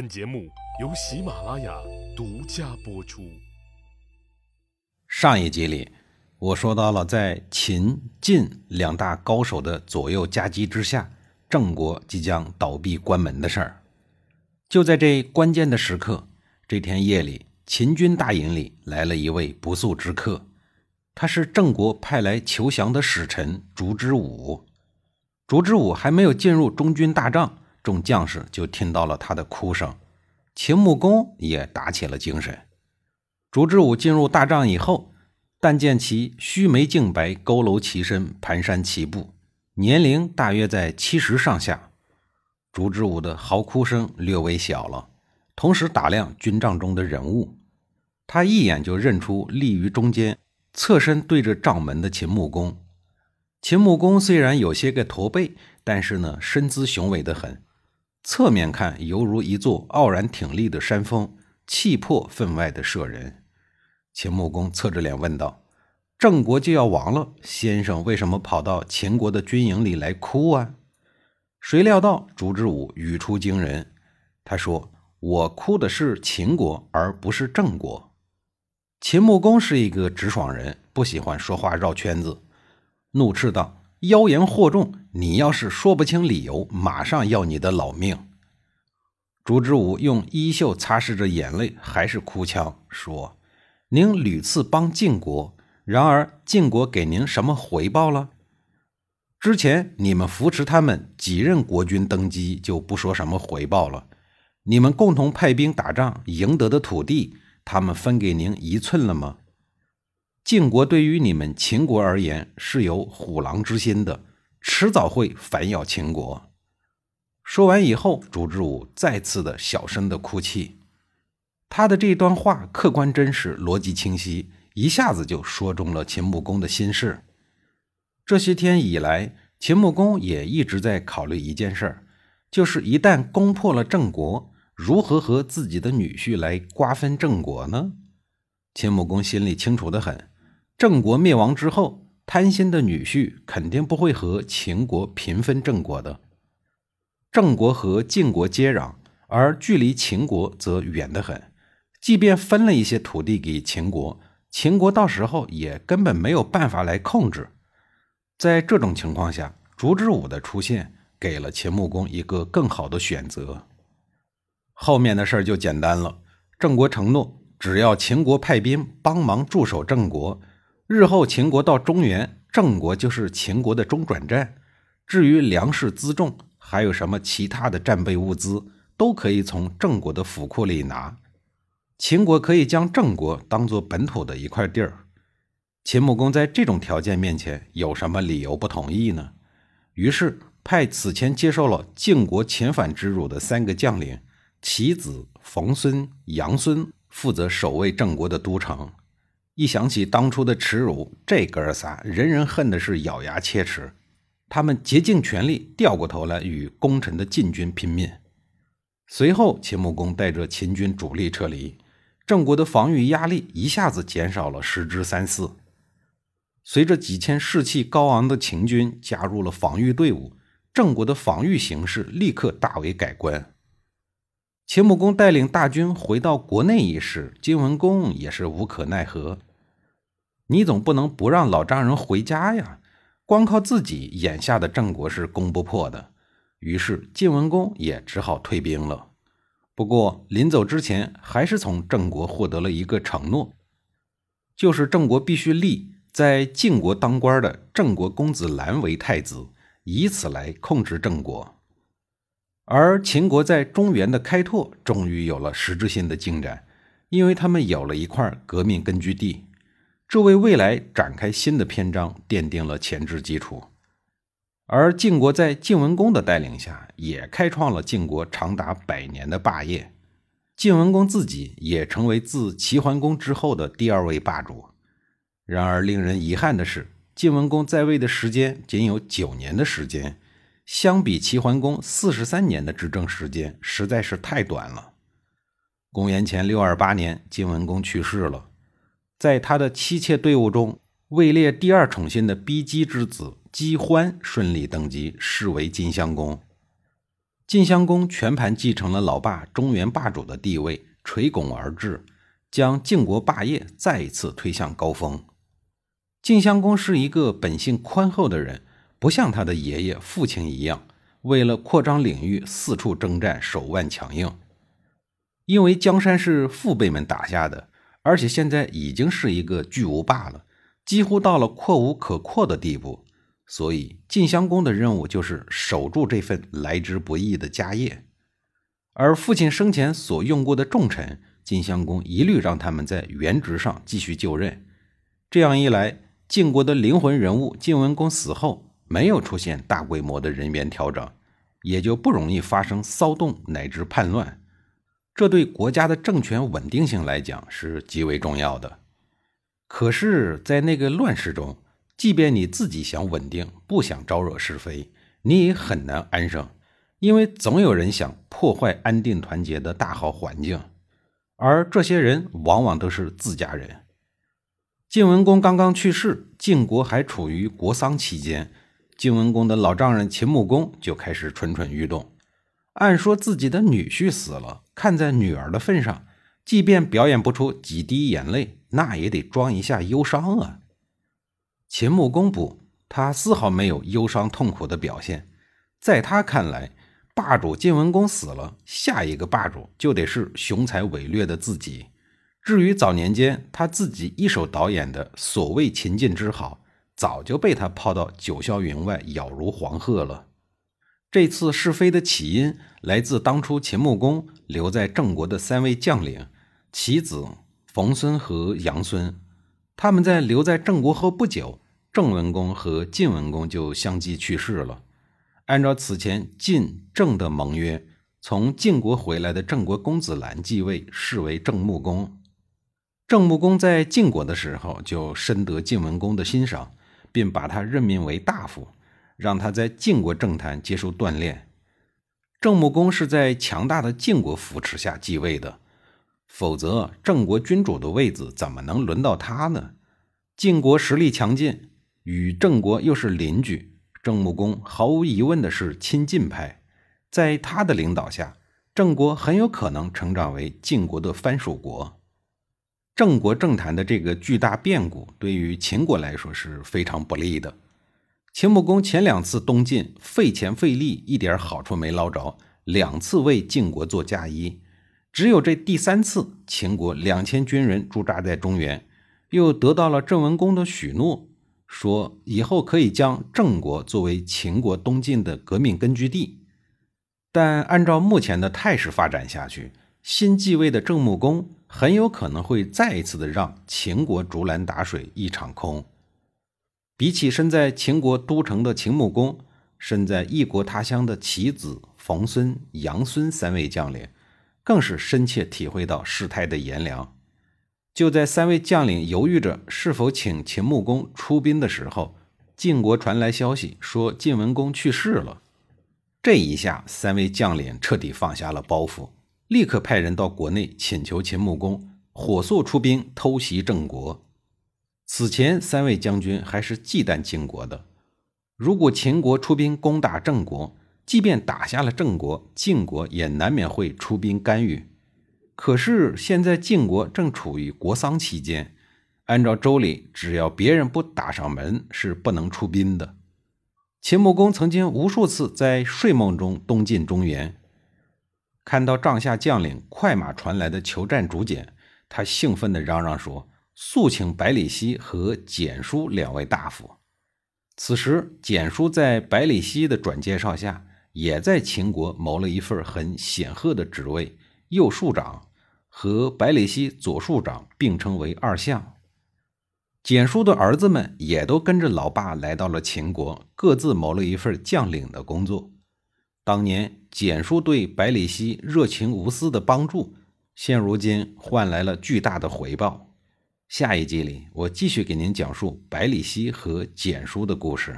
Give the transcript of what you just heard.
本节目由喜马拉雅独家播出。上一集里，我说到了在秦、晋两大高手的左右夹击之下，郑国即将倒闭关门的事儿。就在这关键的时刻，这天夜里，秦军大营里来了一位不速之客，他是郑国派来求降的使臣烛之武。烛之武还没有进入中军大帐。众将士就听到了他的哭声，秦穆公也打起了精神。烛之武进入大帐以后，但见其须眉净白，佝偻其身，蹒跚其步，年龄大约在七十上下。烛之武的嚎哭声略微小了，同时打量军帐中的人物，他一眼就认出立于中间、侧身对着帐门的秦穆公。秦穆公虽然有些个驼背，但是呢，身姿雄伟的很。侧面看，犹如一座傲然挺立的山峰，气魄分外的摄人。秦穆公侧着脸问道：“郑国就要亡了，先生为什么跑到秦国的军营里来哭啊？”谁料到烛之武语出惊人，他说：“我哭的是秦国，而不是郑国。”秦穆公是一个直爽人，不喜欢说话绕圈子，怒斥道。妖言惑众！你要是说不清理由，马上要你的老命。烛之武用衣袖擦拭着眼泪，还是哭腔说：“您屡次帮晋国，然而晋国给您什么回报了？之前你们扶持他们几任国君登基，就不说什么回报了。你们共同派兵打仗赢得的土地，他们分给您一寸了吗？”晋国对于你们秦国而言是有虎狼之心的，迟早会反咬秦国。说完以后，烛之武再次的小声的哭泣。他的这段话客观真实，逻辑清晰，一下子就说中了秦穆公的心事。这些天以来，秦穆公也一直在考虑一件事，就是一旦攻破了郑国，如何和自己的女婿来瓜分郑国呢？秦穆公心里清楚的很。郑国灭亡之后，贪心的女婿肯定不会和秦国平分郑国的。郑国和晋国接壤，而距离秦国则远得很。即便分了一些土地给秦国，秦国到时候也根本没有办法来控制。在这种情况下，烛之武的出现给了秦穆公一个更好的选择。后面的事儿就简单了。郑国承诺，只要秦国派兵帮忙驻守郑国。日后秦国到中原，郑国就是秦国的中转站。至于粮食辎重，还有什么其他的战备物资，都可以从郑国的府库里拿。秦国可以将郑国当做本土的一块地儿。秦穆公在这种条件面前，有什么理由不同意呢？于是派此前接受了晋国遣返之辱的三个将领其子、冯孙、杨孙，负责守卫郑国的都城。一想起当初的耻辱，这哥仨人人恨的是咬牙切齿。他们竭尽全力，掉过头来与功臣的晋军拼命。随后，秦穆公带着秦军主力撤离，郑国的防御压力一下子减少了十之三四。随着几千士气高昂的秦军加入了防御队伍，郑国的防御形势立刻大为改观。秦穆公带领大军回到国内一事，晋文公也是无可奈何。你总不能不让老丈人回家呀！光靠自己，眼下的郑国是攻不破的。于是晋文公也只好退兵了。不过临走之前，还是从郑国获得了一个承诺，就是郑国必须立在晋国当官的郑国公子兰为太子，以此来控制郑国。而秦国在中原的开拓终于有了实质性的进展，因为他们有了一块革命根据地。这为未来展开新的篇章奠定了前置基础，而晋国在晋文公的带领下，也开创了晋国长达百年的霸业。晋文公自己也成为自齐桓公之后的第二位霸主。然而，令人遗憾的是，晋文公在位的时间仅有九年的时间，相比齐桓公四十三年的执政时间，实在是太短了。公元前六二八年，晋文公去世了。在他的妻妾队伍中，位列第二宠信的逼姬之子姬欢顺利登基，视为晋襄公。晋襄公全盘继承了老爸中原霸主的地位，垂拱而治，将晋国霸业再一次推向高峰。晋襄公是一个本性宽厚的人，不像他的爷爷、父亲一样，为了扩张领域四处征战，手腕强硬。因为江山是父辈们打下的，而且现在已经是一个巨无霸了，几乎到了扩无可扩的地步。所以，晋襄公的任务就是守住这份来之不易的家业，而父亲生前所用过的重臣，晋襄公一律让他们在原职上继续就任。这样一来，晋国的灵魂人物晋文公死后，没有出现大规模的人员调整，也就不容易发生骚动乃至叛乱。这对国家的政权稳定性来讲是极为重要的。可是，在那个乱世中，即便你自己想稳定，不想招惹是非，你也很难安生，因为总有人想破坏安定团结的大好环境，而这些人往往都是自家人。晋文公刚刚去世，晋国还处于国丧期间，晋文公的老丈人秦穆公就开始蠢蠢欲动。按说自己的女婿死了，看在女儿的份上，即便表演不出几滴眼泪，那也得装一下忧伤啊。秦穆公不，他丝毫没有忧伤痛苦的表现。在他看来，霸主晋文公死了，下一个霸主就得是雄才伟略的自己。至于早年间他自己一手导演的所谓秦晋之好，早就被他抛到九霄云外，杳如黄鹤了。这次是非的起因来自当初秦穆公留在郑国的三位将领其子冯孙和杨孙。他们在留在郑国后不久，郑文公和晋文公就相继去世了。按照此前晋郑的盟约，从晋国回来的郑国公子兰继位，视为郑穆公。郑穆公在晋国的时候就深得晋文公的欣赏，并把他任命为大夫，让他在晋国政坛接受锻炼。郑穆公是在强大的晋国扶持下继位的。否则，郑国君主的位子怎么能轮到他呢？晋国实力强劲，与郑国又是邻居，郑穆公毫无疑问的是亲晋派。在他的领导下，郑国很有可能成长为晋国的藩属国。郑国政坛的这个巨大变故，对于秦国来说是非常不利的。秦穆公前两次东晋，费钱费力，一点好处没捞着，两次为晋国做嫁衣。只有这第三次，秦国两千军人驻扎在中原，又得到了郑文公的许诺，说以后可以将郑国作为秦国东晋的革命根据地。但按照目前的态势发展下去，新继位的郑穆公很有可能会再一次的让秦国竹篮打水一场空。比起身在秦国都城的秦穆公，身在异国他乡的其子冯孙、杨孙三位将领。更是深切体会到事态的炎凉。就在三位将领犹豫着是否请秦穆公出兵的时候，晋国传来消息说晋文公去世了。这一下，三位将领彻底放下了包袱，立刻派人到国内请求秦穆公火速出兵偷袭郑国。此前，三位将军还是忌惮晋国的，如果秦国出兵攻打郑国，即便打下了郑国，晋国也难免会出兵干预。可是现在晋国正处于国丧期间，按照周礼，只要别人不打上门，是不能出兵的。秦穆公曾经无数次在睡梦中东进中原，看到帐下将领快马传来的求战竹简，他兴奋地嚷嚷说：“速请百里奚和简书两位大夫。”此时，简书在百里奚的转介绍下。也在秦国谋了一份很显赫的职位，右庶长，和百里奚左庶长并称为二相。简叔的儿子们也都跟着老爸来到了秦国，各自谋了一份将领的工作。当年简叔对百里奚热情无私的帮助，现如今换来了巨大的回报。下一集里，我继续给您讲述百里奚和蹇叔的故事。